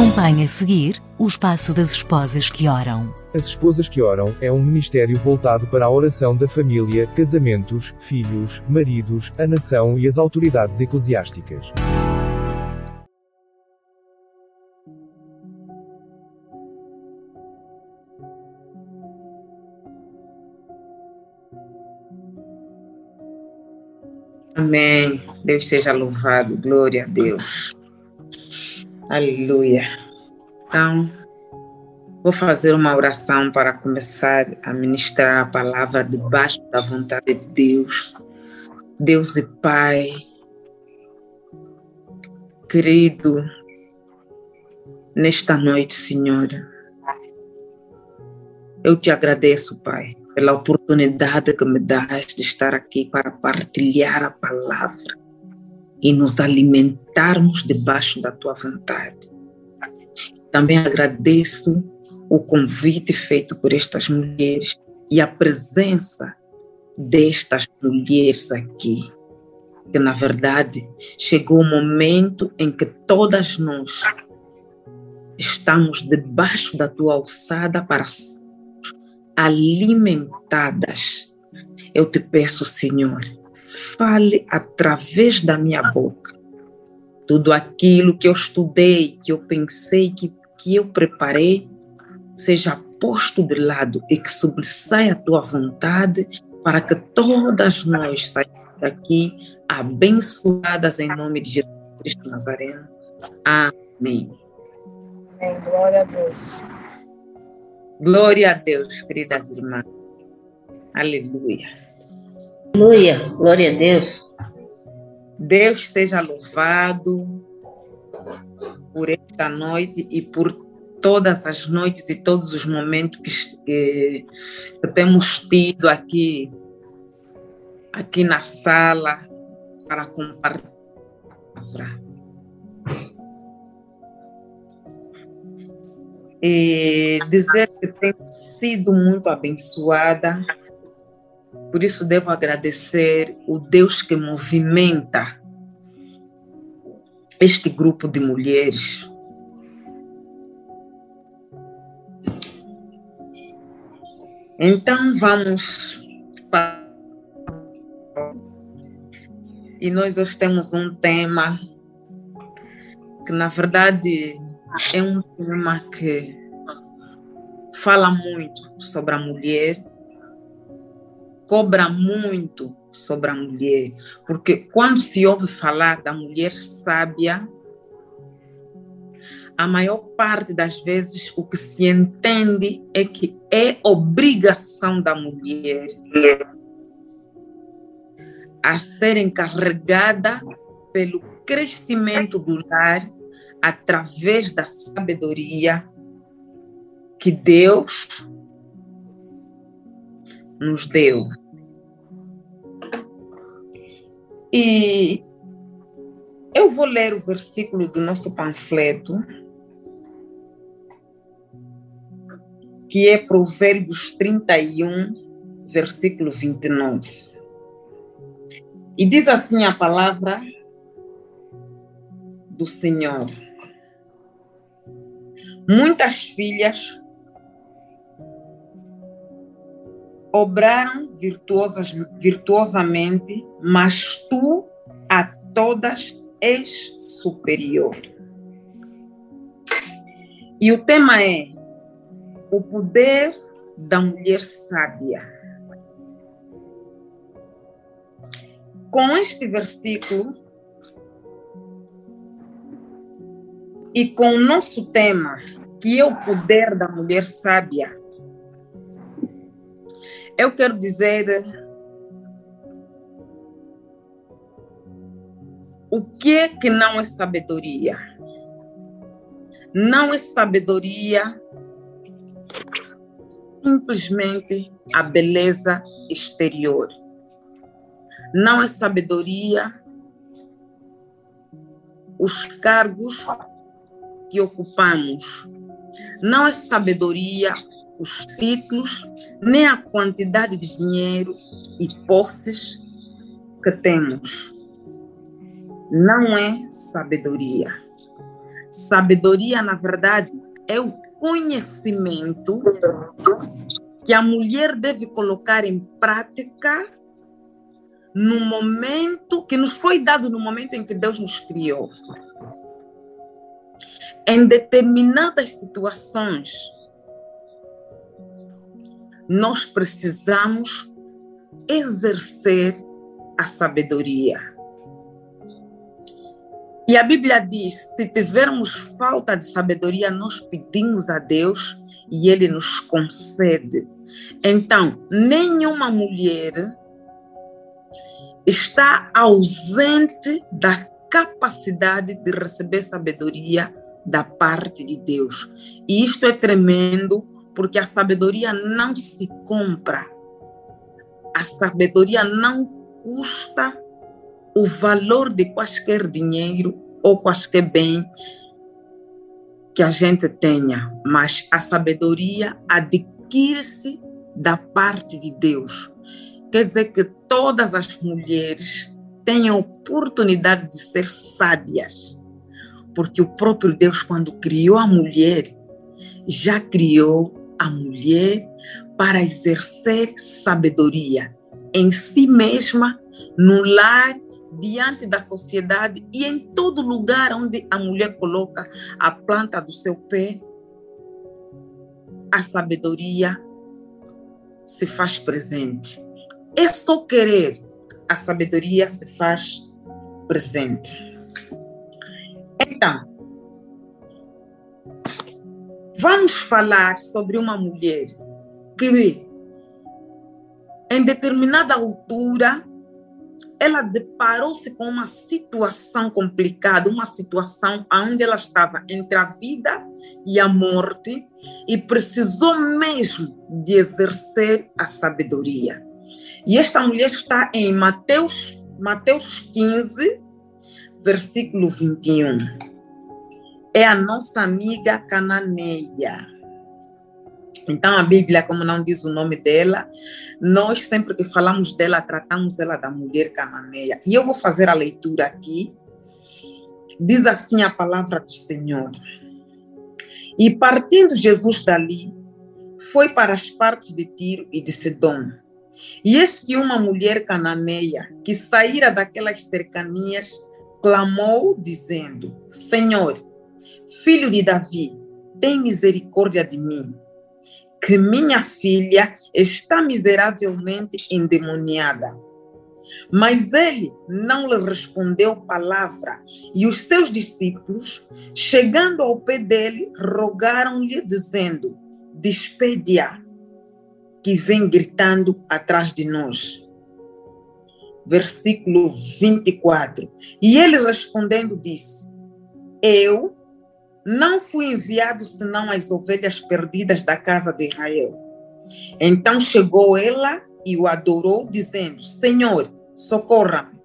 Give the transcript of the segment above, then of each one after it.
Acompanhe a seguir o espaço das esposas que oram. As Esposas que Oram é um ministério voltado para a oração da família, casamentos, filhos, maridos, a nação e as autoridades eclesiásticas. Amém. Deus seja louvado. Glória a Deus. Aleluia. Então, vou fazer uma oração para começar a ministrar a palavra debaixo da vontade de Deus. Deus e Pai, querido, nesta noite, Senhor, eu te agradeço, Pai, pela oportunidade que me dás de estar aqui para partilhar a palavra e nos alimentarmos debaixo da tua vontade. Também agradeço o convite feito por estas mulheres e a presença destas mulheres aqui. Que na verdade chegou o momento em que todas nós estamos debaixo da tua alçada para sermos alimentadas. Eu te peço, Senhor, fale através da minha boca. Tudo aquilo que eu estudei, que eu pensei, que, que eu preparei, seja posto de lado e que sobressaia a tua vontade para que todas nós saímos daqui abençoadas em nome de Jesus Cristo Nazareno. Amém. Amém. Glória a Deus. Glória a Deus, queridas irmãs. Aleluia. Aleluia, glória a Deus. Deus seja louvado por esta noite e por todas as noites e todos os momentos que, que, que temos tido aqui, aqui na sala para compartilhar. E dizer que tenho sido muito abençoada, por isso devo agradecer o Deus que movimenta este grupo de mulheres. Então vamos para. E nós hoje temos um tema que, na verdade, é um tema que fala muito sobre a mulher, cobra muito sobre a mulher, porque quando se ouve falar da mulher sábia, a maior parte das vezes o que se entende é que é obrigação da mulher a ser encarregada pelo crescimento do lar através da sabedoria que Deus nos deu. E eu vou ler o versículo do nosso panfleto, que é Provérbios 31, versículo 29. E diz assim a palavra do Senhor. Muitas filhas obraram virtuosas, virtuosamente, mas tu a todas és superior. E o tema é o poder da mulher sábia. Com este versículo e com o nosso tema, que é o poder da mulher sábia, eu quero dizer o que é que não é sabedoria? Não é sabedoria simplesmente a beleza exterior. Não é sabedoria os cargos que ocupamos. Não é sabedoria os títulos, nem a quantidade de dinheiro e posses que temos. Não é sabedoria. Sabedoria, na verdade, é o conhecimento que a mulher deve colocar em prática no momento que nos foi dado no momento em que Deus nos criou. Em determinadas situações, nós precisamos exercer a sabedoria. E a Bíblia diz: se tivermos falta de sabedoria, nós pedimos a Deus e Ele nos concede. Então, nenhuma mulher está ausente da capacidade de receber sabedoria da parte de Deus. E isto é tremendo, porque a sabedoria não se compra. A sabedoria não custa o valor de quaisquer dinheiro ou quaisquer bem que a gente tenha, mas a sabedoria adquire-se da parte de Deus. Quer dizer que todas as mulheres têm a oportunidade de ser sábias, porque o próprio Deus, quando criou a mulher, já criou a mulher para exercer sabedoria em si mesma, no lar, diante da sociedade e em todo lugar onde a mulher coloca a planta do seu pé, a sabedoria se faz presente. É só querer, a sabedoria se faz presente. Então, vamos falar sobre uma mulher que, em determinada altura, ela deparou-se com uma situação complicada, uma situação onde ela estava entre a vida e a morte e precisou mesmo de exercer a sabedoria. E esta mulher está em Mateus, Mateus 15, versículo 21. É a nossa amiga cananeia. Então, a Bíblia, como não diz o nome dela, nós sempre que falamos dela, tratamos ela da mulher cananeia. E eu vou fazer a leitura aqui. Diz assim a palavra do Senhor. E partindo Jesus dali, foi para as partes de Tiro e de Sidom. E eis que uma mulher cananeia, que saíra daquelas cercanias, clamou, dizendo: Senhor, filho de Davi, tem misericórdia de mim que minha filha está miseravelmente endemoniada. Mas ele não lhe respondeu palavra, e os seus discípulos, chegando ao pé dele, rogaram-lhe, dizendo: Despede-a, que vem gritando atrás de nós. Versículo 24. E ele respondendo disse: Eu não fui enviado senão as ovelhas perdidas da casa de Israel. Então chegou ela e o adorou, dizendo: Senhor, socorra-me.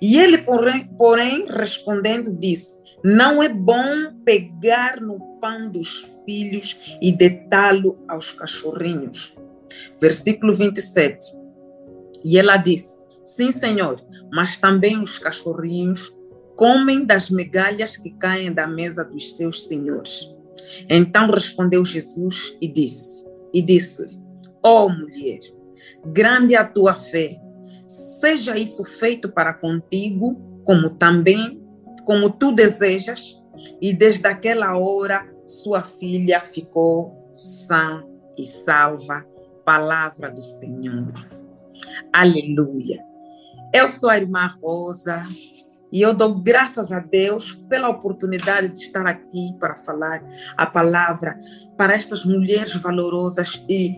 E ele, porém, porém, respondendo, disse: Não é bom pegar no pão dos filhos e detá-lo aos cachorrinhos. Versículo 27. E ela disse: Sim, Senhor, mas também os cachorrinhos comem das migalhas que caem da mesa dos seus senhores. Então respondeu Jesus e disse: E disse-lhe: Ó oh, mulher, grande é a tua fé, seja isso feito para contigo, como também, como tu desejas. E desde aquela hora sua filha ficou sã e salva. Palavra do Senhor. Aleluia. Eu sou a irmã Rosa, e eu dou graças a Deus pela oportunidade de estar aqui para falar a palavra para estas mulheres valorosas. E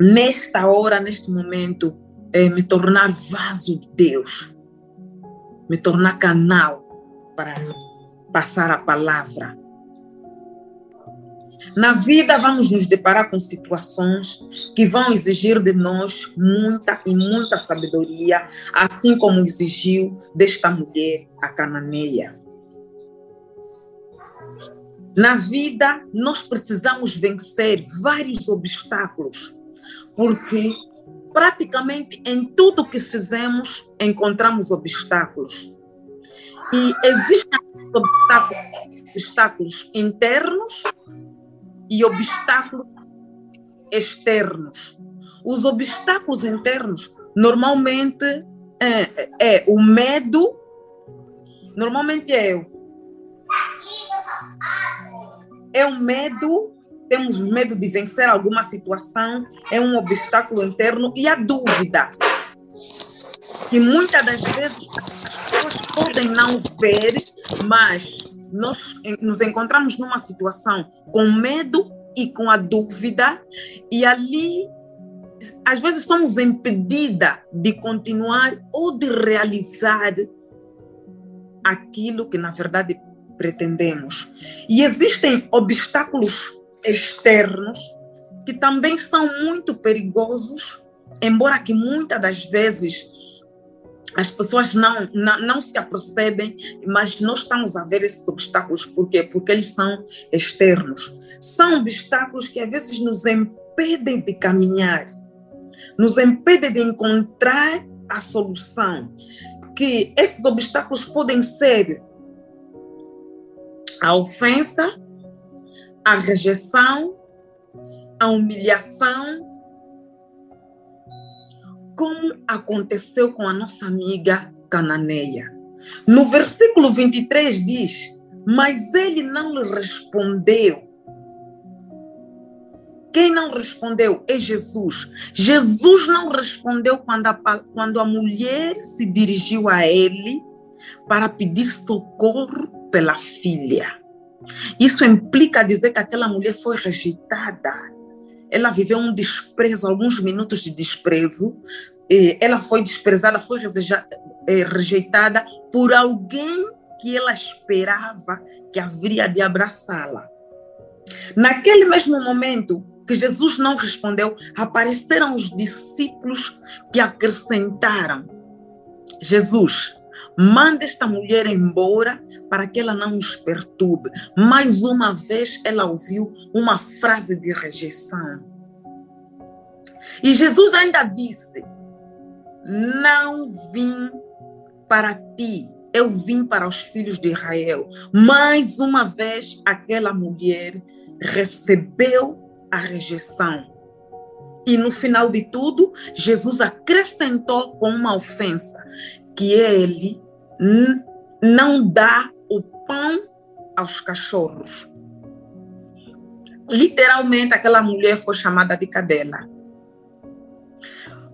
nesta hora, neste momento, é, me tornar vaso de Deus, me tornar canal para passar a palavra na vida, vamos nos deparar com situações que vão exigir de nós muita e muita sabedoria, assim como exigiu desta mulher, a cananeia. Na vida, nós precisamos vencer vários obstáculos, porque praticamente em tudo que fizemos encontramos obstáculos. E existem obstáculos, obstáculos internos e obstáculos externos. Os obstáculos internos normalmente é, é o medo, normalmente é o é o medo, temos medo de vencer alguma situação, é um obstáculo interno e a dúvida, que muitas das vezes as pessoas podem não ver, mas nós nos encontramos numa situação com medo e com a dúvida, e ali às vezes somos impedida de continuar ou de realizar aquilo que na verdade pretendemos. E existem obstáculos externos que também são muito perigosos, embora que muitas das vezes as pessoas não, não, não se apercebem, mas nós estamos a ver esses obstáculos. Por quê? Porque eles são externos. São obstáculos que às vezes nos impedem de caminhar, nos impedem de encontrar a solução. Que esses obstáculos podem ser a ofensa, a rejeição, a humilhação, como aconteceu com a nossa amiga cananeia. No versículo 23 diz: Mas ele não lhe respondeu. Quem não respondeu é Jesus. Jesus não respondeu quando a, quando a mulher se dirigiu a ele para pedir socorro pela filha. Isso implica dizer que aquela mulher foi rejeitada ela viveu um desprezo, alguns minutos de desprezo. ela foi desprezada, foi eh, rejeitada por alguém que ela esperava que haveria de abraçá-la. Naquele mesmo momento que Jesus não respondeu, apareceram os discípulos que acrescentaram: Jesus, manda esta mulher embora para que ela não nos perturbe. Mais uma vez ela ouviu uma frase de rejeição. E Jesus ainda disse: Não vim para ti, eu vim para os filhos de Israel. Mais uma vez aquela mulher recebeu a rejeição. E no final de tudo, Jesus acrescentou com uma ofensa que ele não dá o pão aos cachorros. Literalmente, aquela mulher foi chamada de cadela.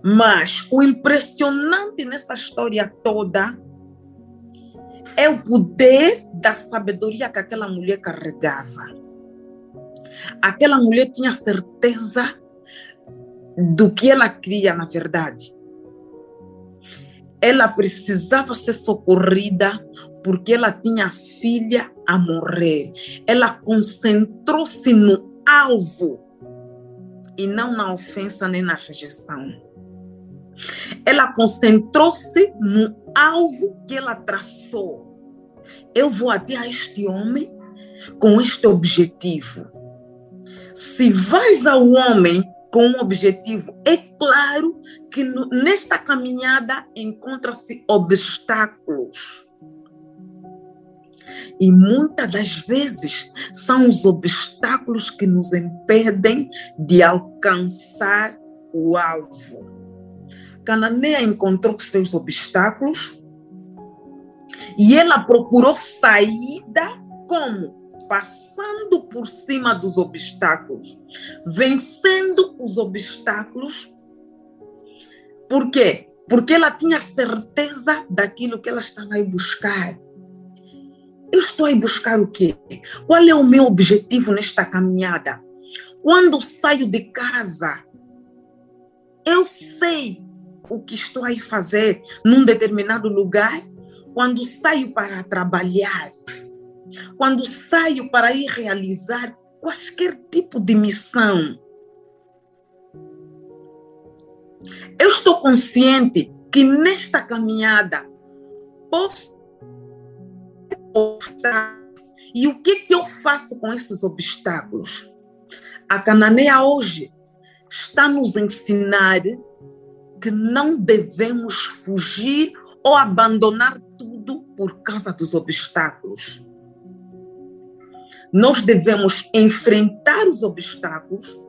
Mas o impressionante nessa história toda é o poder da sabedoria que aquela mulher carregava. Aquela mulher tinha certeza do que ela queria, na verdade ela precisava ser socorrida porque ela tinha filha a morrer. Ela concentrou-se no alvo e não na ofensa nem na rejeição. Ela concentrou-se no alvo que ela traçou. Eu vou até a este homem com este objetivo. Se vais ao homem com um objetivo. É claro que no, nesta caminhada encontra-se obstáculos. E muitas das vezes são os obstáculos que nos impedem de alcançar o alvo. Cananeia encontrou seus obstáculos e ela procurou saída como? Passando por cima dos obstáculos, vencendo os obstáculos. Por quê? Porque ela tinha certeza daquilo que ela estava a buscar. Eu estou a buscar o quê? Qual é o meu objetivo nesta caminhada? Quando saio de casa, eu sei o que estou a fazer num determinado lugar. Quando saio para trabalhar, quando saio para ir realizar qualquer tipo de missão, eu estou consciente que nesta caminhada posso e o que que eu faço com esses obstáculos? A Cananeia hoje está nos ensinar que não devemos fugir ou abandonar tudo por causa dos obstáculos. Nós devemos enfrentar os obstáculos,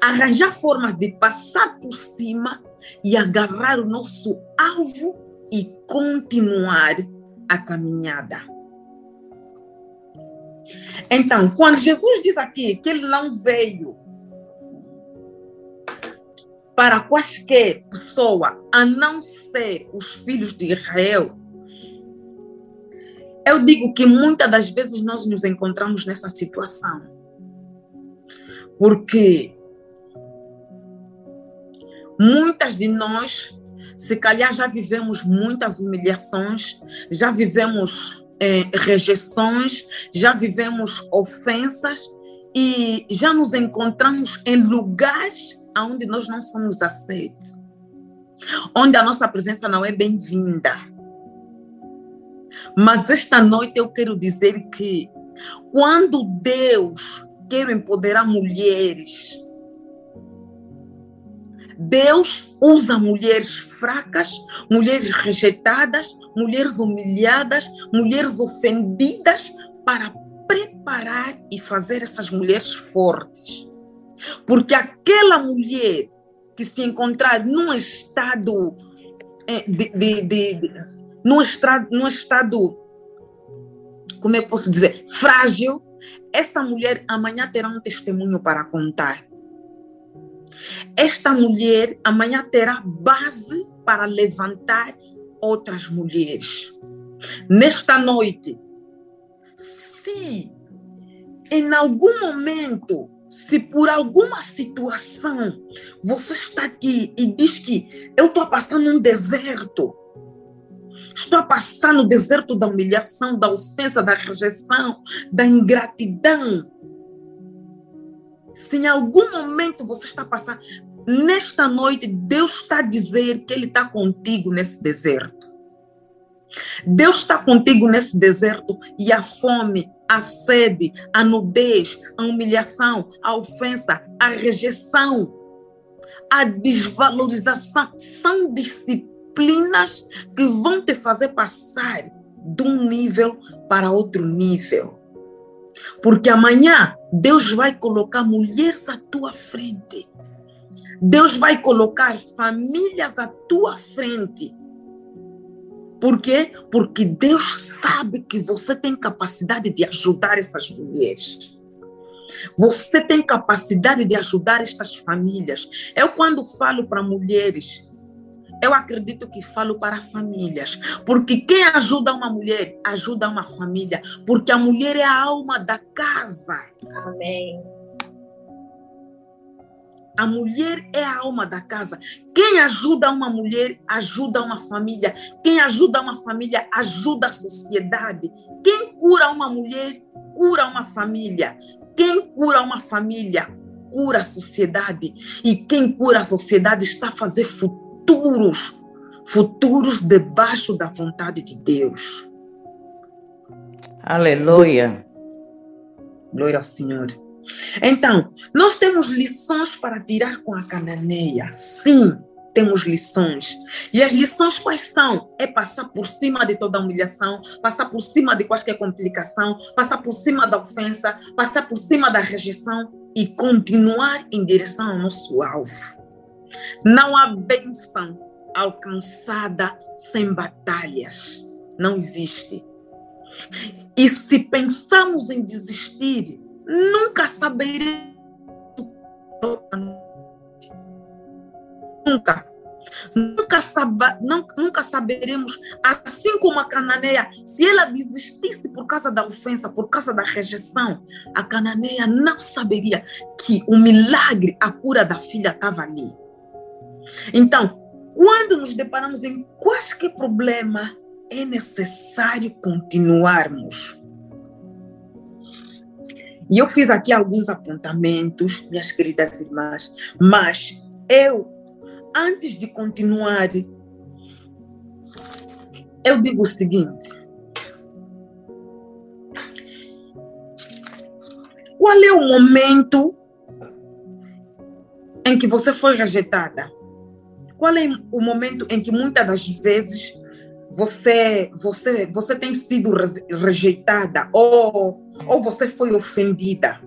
arranjar formas de passar por cima e agarrar o nosso alvo e continuar a caminhada. Então, quando Jesus diz aqui que ele não veio para quaisquer pessoa a não ser os filhos de Israel, eu digo que muitas das vezes nós nos encontramos nessa situação. Porque muitas de nós, se calhar, já vivemos muitas humilhações, já vivemos eh, rejeições, já vivemos ofensas e já nos encontramos em lugares onde nós não somos aceitos, onde a nossa presença não é bem-vinda mas esta noite eu quero dizer que quando Deus quer empoderar mulheres, Deus usa mulheres fracas, mulheres rejeitadas, mulheres humilhadas, mulheres ofendidas para preparar e fazer essas mulheres fortes. Porque aquela mulher que se encontrar num estado eh, de, de, de, num estado, num estado, como eu posso dizer, frágil, essa mulher amanhã terá um testemunho para contar. Esta mulher amanhã terá base para levantar outras mulheres. Nesta noite, se em algum momento, se por alguma situação você está aqui e diz que eu estou passando um deserto, Estou a passar no deserto da humilhação, da ofensa, da rejeição, da ingratidão. Se em algum momento você está passando, nesta noite, Deus está a dizer que Ele está contigo nesse deserto. Deus está contigo nesse deserto e a fome, a sede, a nudez, a humilhação, a ofensa, a rejeição, a desvalorização são disciplinas disciplinas que vão te fazer passar de um nível para outro nível. Porque amanhã Deus vai colocar mulheres à tua frente. Deus vai colocar famílias à tua frente. Por quê? Porque Deus sabe que você tem capacidade de ajudar essas mulheres. Você tem capacidade de ajudar estas famílias. Eu, quando falo para mulheres eu acredito que falo para famílias, porque quem ajuda uma mulher, ajuda uma família, porque a mulher é a alma da casa. Amém. A mulher é a alma da casa. Quem ajuda uma mulher, ajuda uma família. Quem ajuda uma família, ajuda a sociedade. Quem cura uma mulher, cura uma família. Quem cura uma família, cura a sociedade. E quem cura a sociedade está a fazer futuro futuros, futuros debaixo da vontade de Deus. Aleluia. Glória ao Senhor. Então, nós temos lições para tirar com a cananeia. Sim, temos lições. E as lições quais são? É passar por cima de toda humilhação, passar por cima de qualquer complicação, passar por cima da ofensa, passar por cima da rejeição e continuar em direção ao nosso alvo. Não há bênção alcançada sem batalhas. Não existe. E se pensamos em desistir, nunca saberemos. Nunca. Nunca, saba, não, nunca saberemos, assim como a cananeia, se ela desistisse por causa da ofensa, por causa da rejeição, a cananeia não saberia que o milagre, a cura da filha estava ali. Então, quando nos deparamos em qualquer problema, é necessário continuarmos. E eu fiz aqui alguns apontamentos, minhas queridas irmãs, mas eu, antes de continuar, eu digo o seguinte: qual é o momento em que você foi rejeitada? Qual é o momento em que muitas das vezes você, você, você tem sido rejeitada ou, ou você foi ofendida.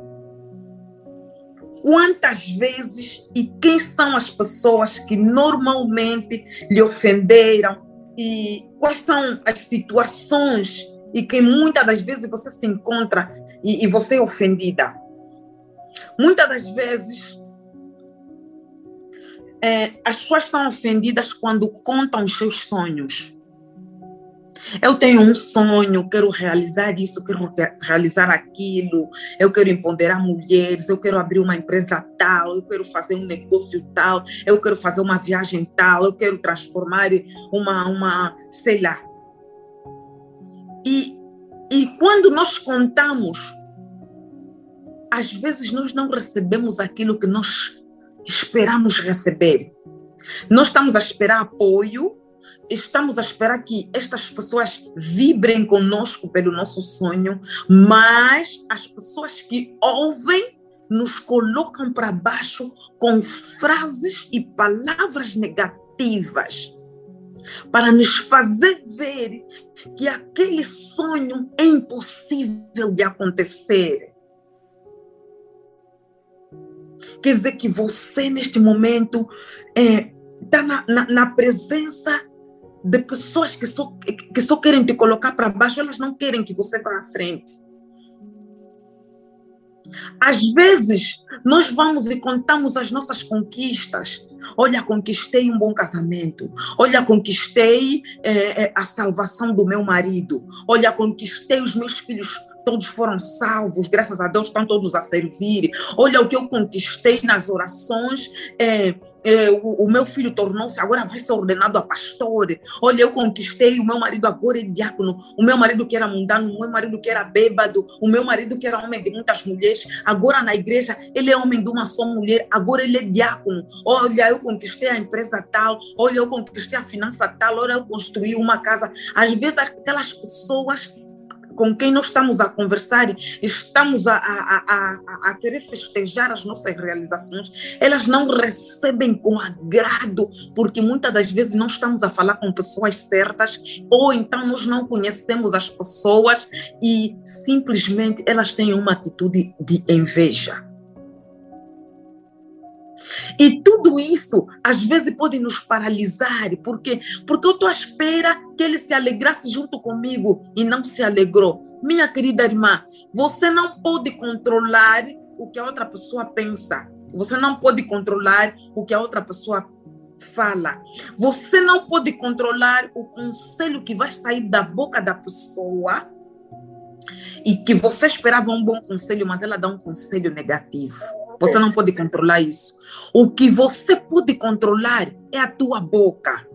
Quantas vezes e quem são as pessoas que normalmente lhe ofenderam e quais são as situações e que muitas das vezes você se encontra e, e você é ofendida. Muitas das vezes é, as pessoas são ofendidas quando contam os seus sonhos. Eu tenho um sonho, quero realizar isso, quero realizar aquilo, eu quero empoderar mulheres, eu quero abrir uma empresa tal, eu quero fazer um negócio tal, eu quero fazer uma viagem tal, eu quero transformar uma, uma sei lá. E, e quando nós contamos, às vezes nós não recebemos aquilo que nós esperamos receber. Nós estamos a esperar apoio, estamos a esperar que estas pessoas vibrem conosco pelo nosso sonho, mas as pessoas que ouvem nos colocam para baixo com frases e palavras negativas para nos fazer ver que aquele sonho é impossível de acontecer. Quer dizer que você, neste momento, está é, tá na, na, na presença de pessoas que só, que só querem te colocar para baixo, elas não querem que você vá à frente. Às vezes, nós vamos e contamos as nossas conquistas. Olha, conquistei um bom casamento. Olha, conquistei é, a salvação do meu marido. Olha, conquistei os meus filhos todos foram salvos, graças a Deus estão todos a servir. Olha o que eu conquistei nas orações. É, é, o, o, meu filho tornou-se, agora vai ser ordenado a pastor. Olha, eu conquistei, o meu marido agora é diácono. O meu marido que era mundano, o meu marido que era bêbado, o meu marido que era homem de muitas mulheres, agora na igreja ele é homem de uma só mulher, agora ele é diácono. Olha, eu conquistei a empresa tal, olha, eu conquistei a finança tal, olha, eu construí uma casa. Às vezes aquelas pessoas com quem nós estamos a conversar, estamos a, a, a, a, querer festejar as nossas realizações, elas não recebem com agrado, porque muitas das vezes não estamos a falar com pessoas certas, ou então nós não conhecemos as pessoas e simplesmente elas têm uma atitude de inveja. E tudo isso, às vezes, pode nos paralisar, porque porque eu estou à espera que ele se alegrasse junto comigo e não se alegrou. Minha querida irmã, você não pode controlar o que a outra pessoa pensa. Você não pode controlar o que a outra pessoa fala. Você não pode controlar o conselho que vai sair da boca da pessoa e que você esperava um bom conselho, mas ela dá um conselho negativo. Você não pode controlar isso. O que você pode controlar é a tua boca.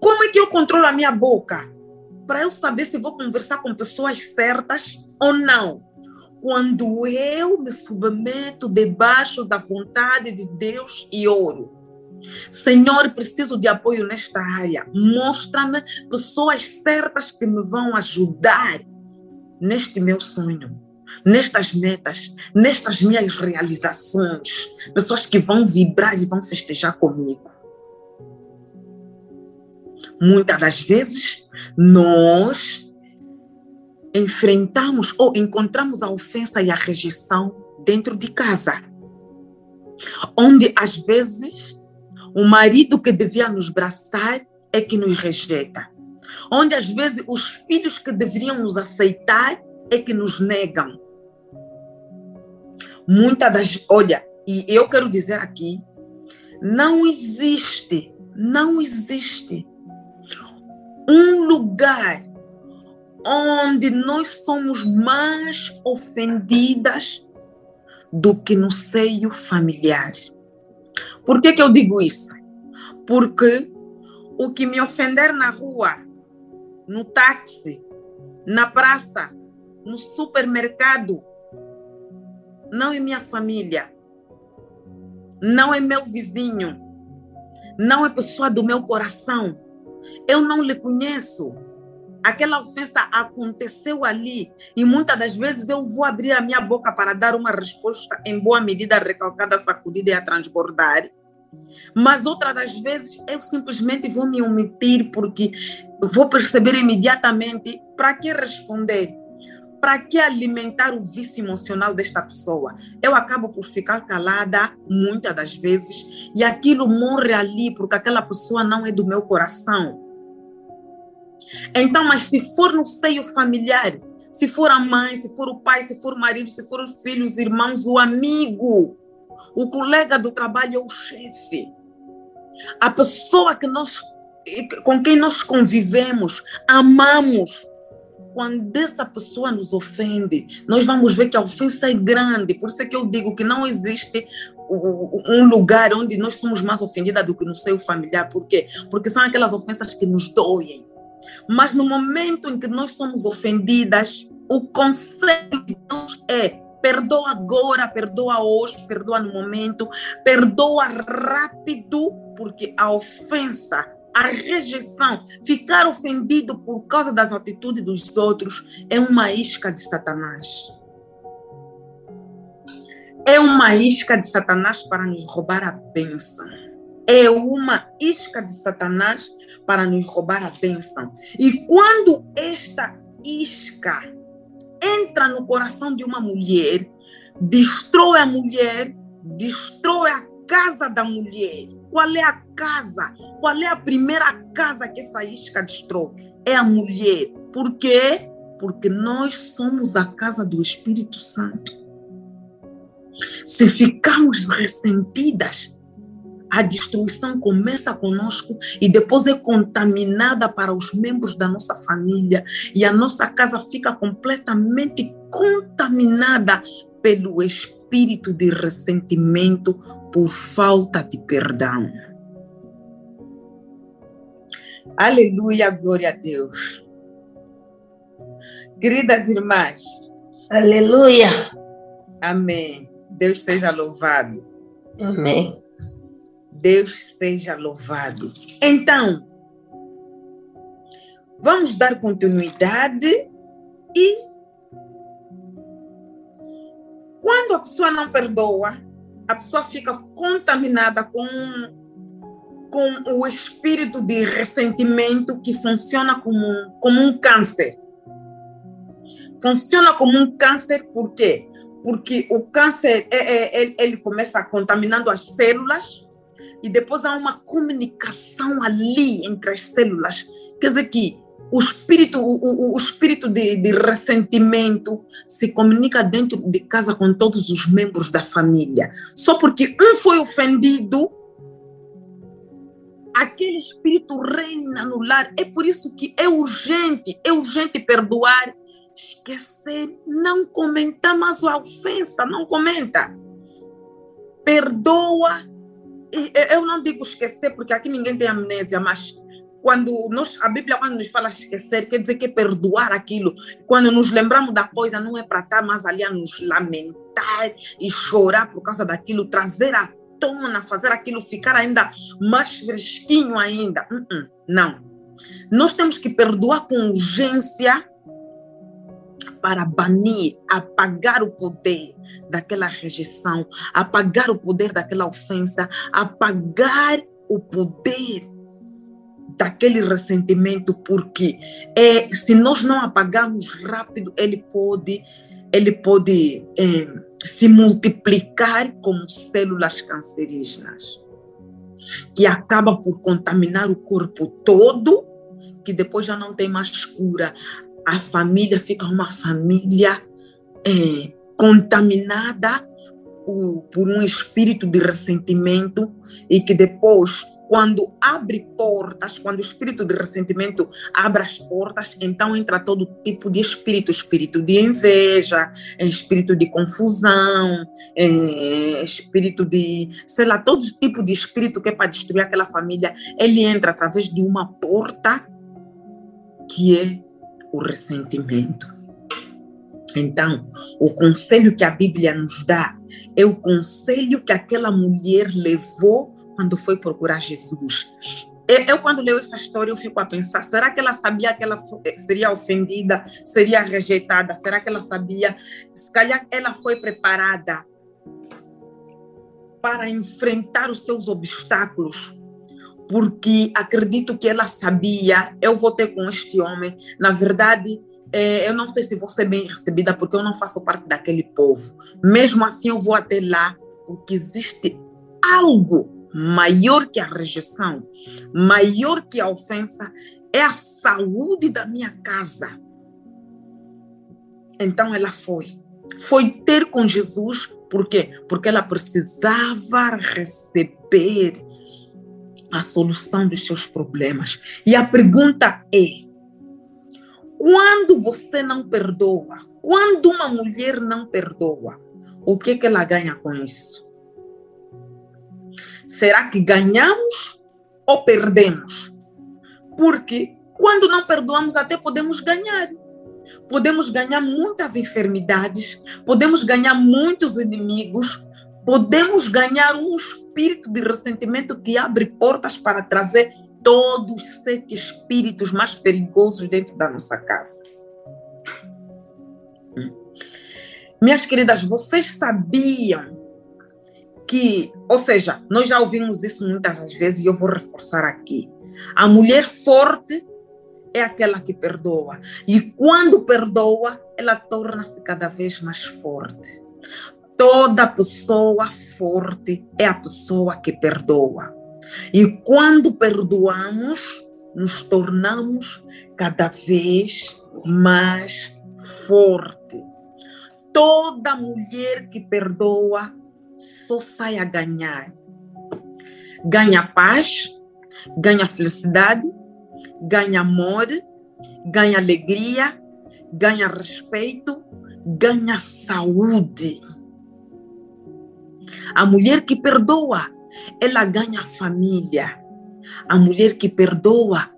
Como é que eu controlo a minha boca? Para eu saber se vou conversar com pessoas certas ou não. Quando eu me submeto debaixo da vontade de Deus e oro. Senhor, preciso de apoio nesta área. Mostra-me pessoas certas que me vão ajudar neste meu sonho nestas metas, nestas minhas realizações, pessoas que vão vibrar e vão festejar comigo. Muitas das vezes, nós enfrentamos ou encontramos a ofensa e a rejeição dentro de casa, onde às vezes o marido que devia nos braçar é que nos rejeita, onde às vezes os filhos que deveriam nos aceitar é que nos negam. Muitas das. Olha, e eu quero dizer aqui: não existe, não existe um lugar onde nós somos mais ofendidas do que no seio familiar. Por que, que eu digo isso? Porque o que me ofender na rua, no táxi, na praça, no supermercado, não é minha família, não é meu vizinho, não é pessoa do meu coração. Eu não lhe conheço. Aquela ofensa aconteceu ali e muitas das vezes eu vou abrir a minha boca para dar uma resposta em boa medida recalcada, sacudida e a transbordar. Mas outra das vezes eu simplesmente vou me omitir porque vou perceber imediatamente para que responder, para que alimentar o vício emocional desta pessoa. Eu acabo por ficar calada muitas das vezes e aquilo morre ali porque aquela pessoa não é do meu coração. Então, mas se for no seio familiar, se for a mãe, se for o pai, se for o marido, se for os filhos, os irmãos, o amigo, o colega do trabalho ou o chefe, a pessoa que nós, com quem nós convivemos, amamos, quando essa pessoa nos ofende, nós vamos ver que a ofensa é grande. Por isso é que eu digo que não existe um lugar onde nós somos mais ofendidas do que no seio familiar. Por quê? Porque são aquelas ofensas que nos doem. Mas no momento em que nós somos ofendidas, o conselho de Deus é perdoa agora, perdoa hoje, perdoa no momento, perdoa rápido, porque a ofensa, a rejeição, ficar ofendido por causa das atitudes dos outros é uma isca de Satanás. É uma isca de Satanás para nos roubar a bênção. É uma isca de Satanás para nos roubar a bênção. E quando esta isca entra no coração de uma mulher, destrói a mulher, destrói a casa da mulher. Qual é a casa? Qual é a primeira casa que essa isca destrói? É a mulher. Por quê? Porque nós somos a casa do Espírito Santo. Se ficarmos ressentidas, a destruição começa conosco e depois é contaminada para os membros da nossa família e a nossa casa fica completamente contaminada pelo espírito de ressentimento por falta de perdão. Aleluia, glória a Deus. Queridas irmãs. Aleluia. Amém. Deus seja louvado. Amém. Deus seja louvado. Então, vamos dar continuidade e quando a pessoa não perdoa, a pessoa fica contaminada com com o espírito de ressentimento que funciona como, como um câncer. Funciona como um câncer por quê? Porque o câncer é, é, ele, ele começa contaminando as células, e depois há uma comunicação ali entre as células. Quer dizer que o espírito, o, o, o espírito de, de, ressentimento se comunica dentro de casa com todos os membros da família. Só porque um foi ofendido, aquele espírito reina no lar. É por isso que é urgente, é urgente perdoar, esquecer, não comentar mais a ofensa, não comenta. Perdoa eu não digo esquecer, porque aqui ninguém tem amnésia, mas quando nós, a Bíblia, quando nos fala esquecer, quer dizer que é perdoar aquilo. Quando nos lembramos da coisa, não é para estar mais ali a nos lamentar e chorar por causa daquilo, trazer à tona, fazer aquilo ficar ainda mais fresquinho ainda. Uh -uh, não. Nós temos que perdoar com urgência para banir, apagar o poder daquela rejeição, apagar o poder daquela ofensa, apagar o poder daquele ressentimento, porque é, se nós não apagarmos rápido, ele pode, ele pode é, se multiplicar como células cancerígenas, que acaba por contaminar o corpo todo, que depois já não tem mais cura. A família fica uma família é, contaminada por, por um espírito de ressentimento e que depois quando abre portas, quando o espírito de ressentimento abre as portas, então entra todo tipo de espírito, espírito de inveja, espírito de confusão, espírito de, sei lá, todo tipo de espírito que é para destruir aquela família, ele entra através de uma porta que é o ressentimento. Então, o conselho que a Bíblia nos dá é o conselho que aquela mulher levou quando foi procurar Jesus. Eu, quando leio essa história, eu fico a pensar: será que ela sabia que ela seria ofendida, seria rejeitada? Será que ela sabia? Se calhar ela foi preparada para enfrentar os seus obstáculos, porque acredito que ela sabia, eu vou ter com este homem, na verdade, é, eu não sei se vou ser bem recebida, porque eu não faço parte daquele povo. Mesmo assim, eu vou até lá, porque existe algo maior que a rejeição, maior que a ofensa, é a saúde da minha casa. Então ela foi. Foi ter com Jesus, por quê? Porque ela precisava receber a solução dos seus problemas. E a pergunta é: quando você não perdoa, quando uma mulher não perdoa, o que, que ela ganha com isso? Será que ganhamos ou perdemos? Porque quando não perdoamos, até podemos ganhar. Podemos ganhar muitas enfermidades, podemos ganhar muitos inimigos, podemos ganhar um espírito de ressentimento que abre portas para trazer todos os sete espíritos mais perigosos dentro da nossa casa. Minhas queridas, vocês sabiam que, ou seja, nós já ouvimos isso muitas vezes e eu vou reforçar aqui. A mulher forte é aquela que perdoa. E quando perdoa, ela torna-se cada vez mais forte. Toda pessoa forte é a pessoa que perdoa. E quando perdoamos, nos tornamos cada vez mais forte. Toda mulher que perdoa só sai a ganhar. Ganha paz, ganha felicidade, ganha amor, ganha alegria, ganha respeito, ganha saúde. A mulher que perdoa, ela ganha família. A mulher que perdoa,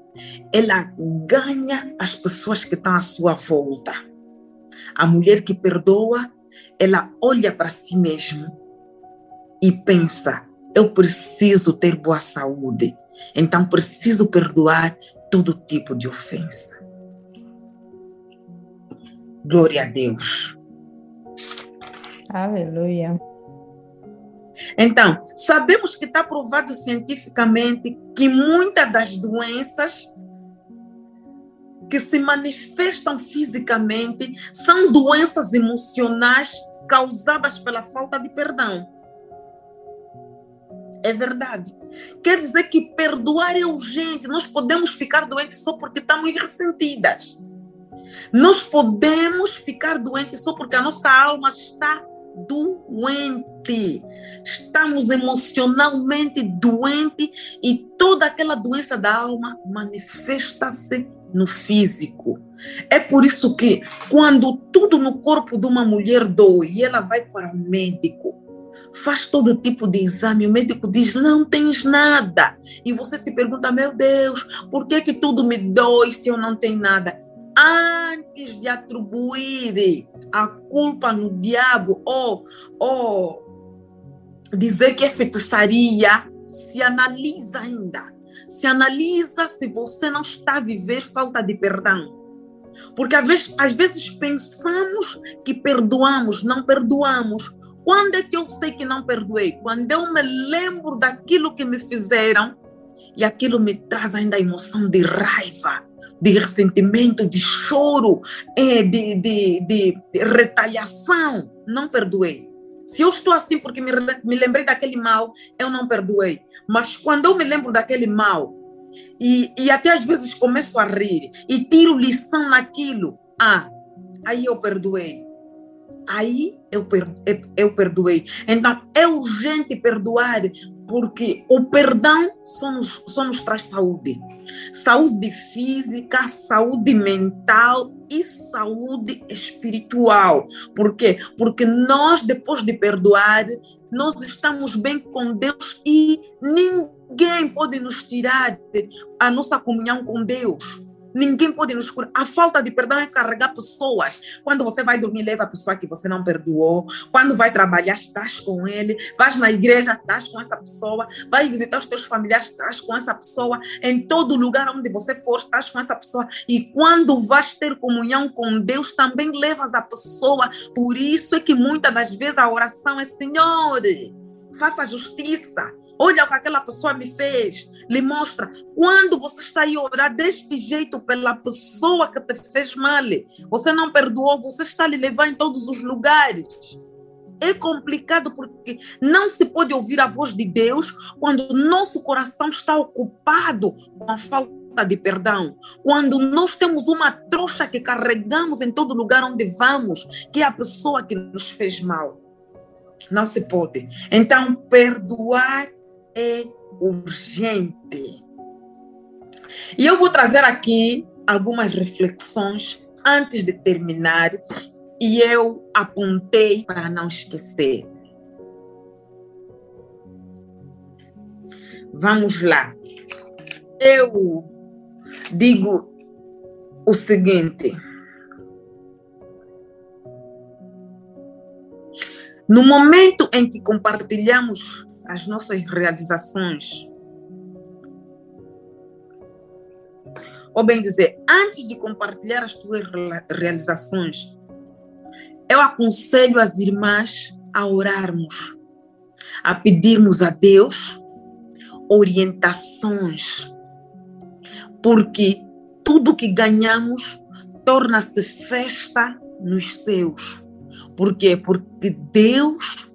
ela ganha as pessoas que estão à sua volta. A mulher que perdoa, ela olha para si mesma e pensa: eu preciso ter boa saúde, então preciso perdoar todo tipo de ofensa. Glória a Deus. Aleluia. Então, sabemos que está provado cientificamente que muitas das doenças que se manifestam fisicamente são doenças emocionais causadas pela falta de perdão. É verdade. Quer dizer que perdoar é urgente. Nós podemos ficar doentes só porque estamos ressentidas. Nós podemos ficar doentes só porque a nossa alma está doente. Estamos emocionalmente doentes e toda aquela doença da alma manifesta-se no físico. É por isso que quando tudo no corpo de uma mulher dói e ela vai para o médico, faz todo tipo de exame, o médico diz, não tens nada. E você se pergunta, meu Deus, por que, que tudo me dói se eu não tenho nada? Antes de atribuir a culpa no diabo ou, ou dizer que é feitiçaria, se analisa ainda. Se analisa se você não está a viver falta de perdão. Porque às vezes, às vezes pensamos que perdoamos, não perdoamos. Quando é que eu sei que não perdoei? Quando eu me lembro daquilo que me fizeram e aquilo me traz ainda a emoção de raiva, de ressentimento, de choro, é, de, de, de, de retaliação. Não perdoei. Se eu estou assim porque me, me lembrei daquele mal, eu não perdoei. Mas quando eu me lembro daquele mal, e, e até às vezes começo a rir e tiro lição naquilo, ah, aí eu perdoei aí eu, eu perdoei. Então é urgente perdoar, porque o perdão só nos, traz saúde. Saúde física, saúde mental e saúde espiritual. Por quê? Porque nós, depois de perdoar, nós estamos bem com Deus e ninguém pode nos tirar a nossa comunhão com Deus. Ninguém pode nos curar. A falta de perdão é carregar pessoas. Quando você vai dormir, leva a pessoa que você não perdoou. Quando vai trabalhar, estás com ele. Vais na igreja, estás com essa pessoa. Vai visitar os teus familiares, estás com essa pessoa. Em todo lugar onde você for, estás com essa pessoa. E quando vais ter comunhão com Deus, também levas a pessoa. Por isso é que muitas das vezes a oração é: Senhor, faça justiça. Olha o que aquela pessoa me fez. Lhe mostra. Quando você está aí a orar deste jeito pela pessoa que te fez mal, você não perdoou, você está a lhe levar em todos os lugares. É complicado porque não se pode ouvir a voz de Deus quando nosso coração está ocupado com a falta de perdão. Quando nós temos uma trouxa que carregamos em todo lugar onde vamos, que é a pessoa que nos fez mal. Não se pode. Então, perdoar é urgente. E eu vou trazer aqui algumas reflexões antes de terminar e eu apontei para não esquecer. Vamos lá. Eu digo o seguinte. No momento em que compartilhamos as nossas realizações, ou bem dizer, antes de compartilhar as tuas realizações, eu aconselho as irmãs a orarmos, a pedirmos a Deus orientações, porque tudo que ganhamos torna-se festa nos céus. Por quê? Porque Deus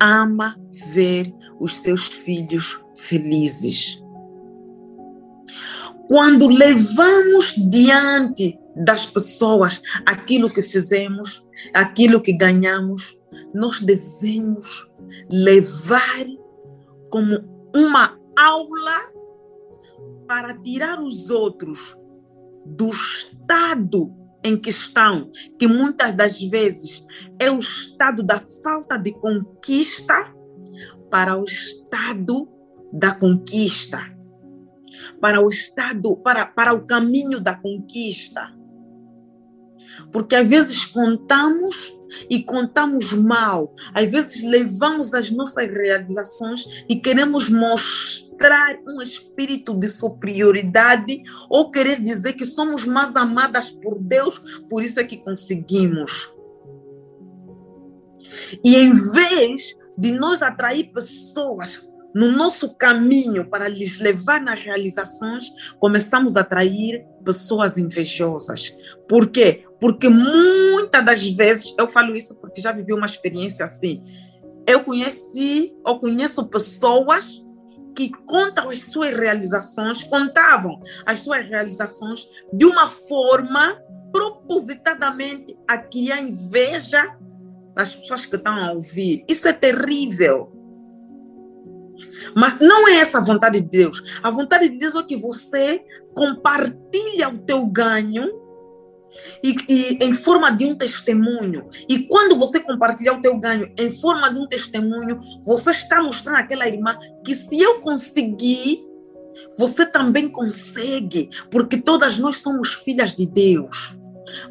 ama ver os seus filhos felizes. Quando levamos diante das pessoas aquilo que fizemos, aquilo que ganhamos, nós devemos levar como uma aula para tirar os outros do estado em que estão, que muitas das vezes é o estado da falta de conquista, para o estado da conquista, para o estado, para, para o caminho da conquista. Porque às vezes contamos e contamos mal, às vezes levamos as nossas realizações e queremos mostrar um espírito de superioridade ou querer dizer que somos mais amadas por Deus, por isso é que conseguimos. E em vez de nós atrair pessoas no nosso caminho para lhes levar nas realizações, começamos a atrair pessoas invejosas. Por quê? Porque muitas das vezes, eu falo isso porque já vivi uma experiência assim. Eu conheci ou conheço pessoas que contam as suas realizações, contavam as suas realizações de uma forma propositadamente a criar inveja nas pessoas que estão a ouvir. Isso é terrível. Mas não é essa a vontade de Deus. A vontade de Deus é que você compartilha o teu ganho e, e, em forma de um testemunho. E quando você compartilhar o teu ganho em forma de um testemunho, você está mostrando àquela irmã que se eu conseguir, você também consegue, porque todas nós somos filhas de Deus.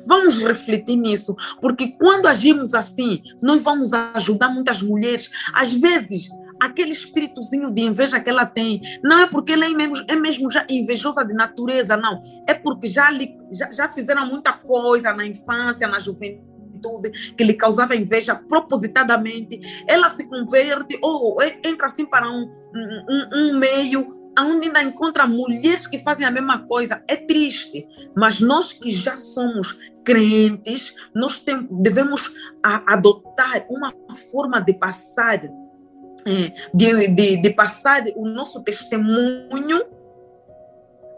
Vamos refletir nisso, porque quando agimos assim, nós vamos ajudar muitas mulheres. Às vezes, aquele espíritozinho de inveja que ela tem, não é porque ela é mesmo, é mesmo já invejosa de natureza, não. É porque já, lhe, já, já fizeram muita coisa na infância, na juventude que lhe causava inveja propositadamente, ela se converte ou entra assim para um, um, um meio onde ainda encontra mulheres que fazem a mesma coisa. É triste, mas nós que já somos crentes, nós tem, devemos a, adotar uma forma de passar, é, de, de, de passar o nosso testemunho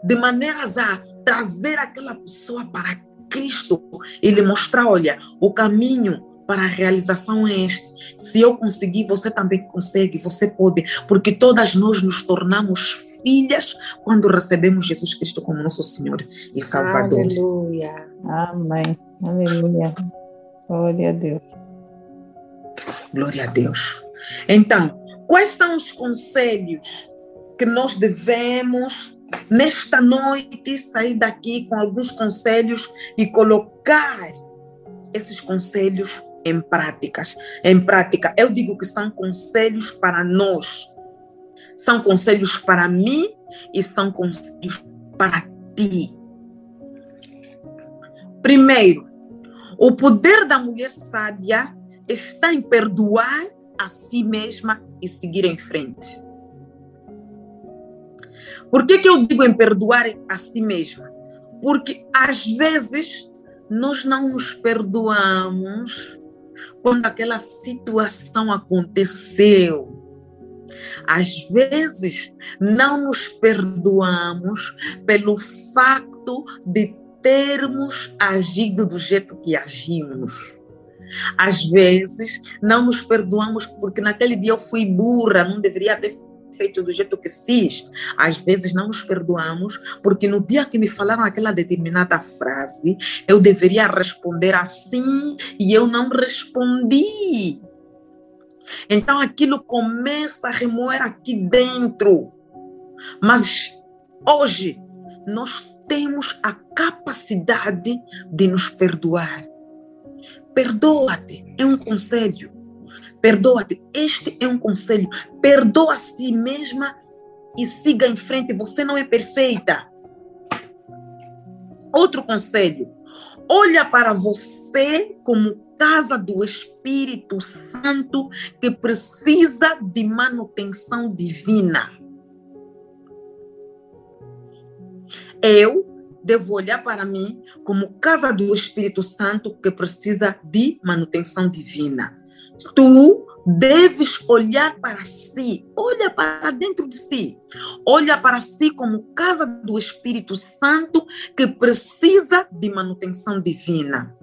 de maneiras a trazer aquela pessoa para Cristo e lhe mostrar, olha, o caminho para a realização é este. Se eu conseguir, você também consegue, você pode, porque todas nós nos tornamos filhas quando recebemos Jesus Cristo como nosso Senhor e Salvador. Aleluia. Amém. Aleluia. Glória a Deus. Glória a Deus. Então, quais são os conselhos que nós devemos nesta noite sair daqui com alguns conselhos e colocar esses conselhos em práticas. Em prática, eu digo que são conselhos para nós. São conselhos para mim e são conselhos para ti. Primeiro, o poder da mulher sábia está em perdoar a si mesma e seguir em frente. Por que, que eu digo em perdoar a si mesma? Porque às vezes nós não nos perdoamos quando aquela situação aconteceu. Às vezes não nos perdoamos pelo facto de termos agido do jeito que agimos. Às vezes não nos perdoamos porque naquele dia eu fui burra, não deveria ter feito do jeito que fiz. Às vezes não nos perdoamos, porque no dia que me falaram aquela determinada frase, eu deveria responder assim e eu não respondi. Então aquilo começa a remoer aqui dentro. Mas hoje nós temos a capacidade de nos perdoar. Perdoa-te, é um conselho. Perdoa-te. Este é um conselho. Perdoa a si mesma e siga em frente. Você não é perfeita. Outro conselho. Olha para você como casa do Espírito Santo que precisa de manutenção divina. Eu devo olhar para mim como casa do Espírito Santo que precisa de manutenção divina. Tu deves olhar para si, olha para dentro de si, olha para si como casa do Espírito Santo que precisa de manutenção divina.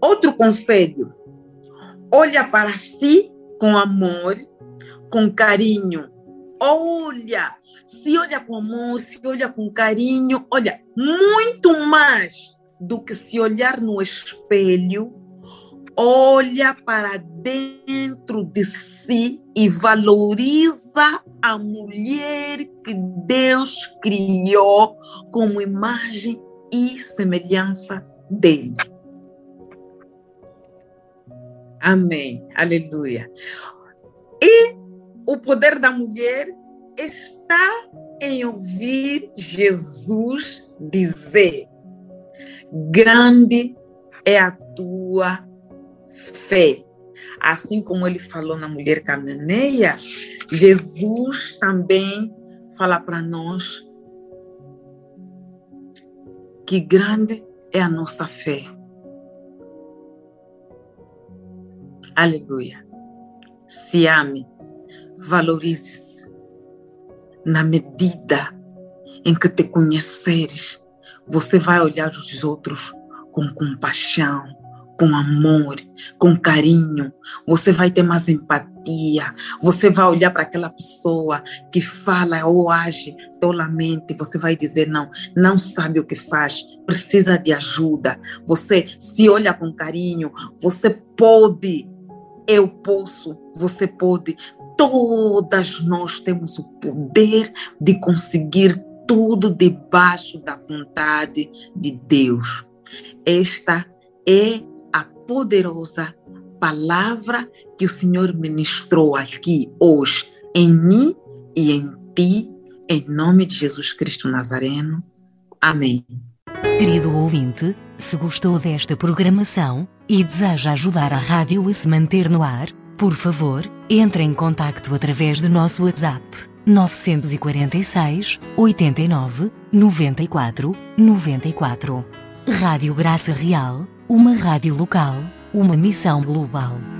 Outro conselho, olha para si com amor, com carinho. Olha, se olha com amor, se olha com carinho, olha, muito mais do que se olhar no espelho olha para dentro de si e valoriza a mulher que Deus criou como imagem e semelhança dele. Amém. Aleluia. E o poder da mulher está em ouvir Jesus dizer: Grande é a tua fé. Assim como ele falou na mulher cananeia, Jesus também fala para nós que grande é a nossa fé. Aleluia. Se ame, valorize-se. Na medida em que te conheceres, você vai olhar os outros com compaixão, com amor, com carinho, você vai ter mais empatia, você vai olhar para aquela pessoa que fala ou age tolamente, você vai dizer não, não sabe o que faz, precisa de ajuda. Você se olha com carinho, você pode, eu posso, você pode. Todas nós temos o poder de conseguir tudo debaixo da vontade de Deus. Esta é poderosa palavra que o Senhor ministrou aqui hoje em mim e em ti, em nome de Jesus Cristo Nazareno. Amém. Querido ouvinte, se gostou desta programação e deseja ajudar a rádio a se manter no ar, por favor, entre em contato através do nosso WhatsApp 946 89 94 94. Rádio Graça Real uma rádio local, uma missão global.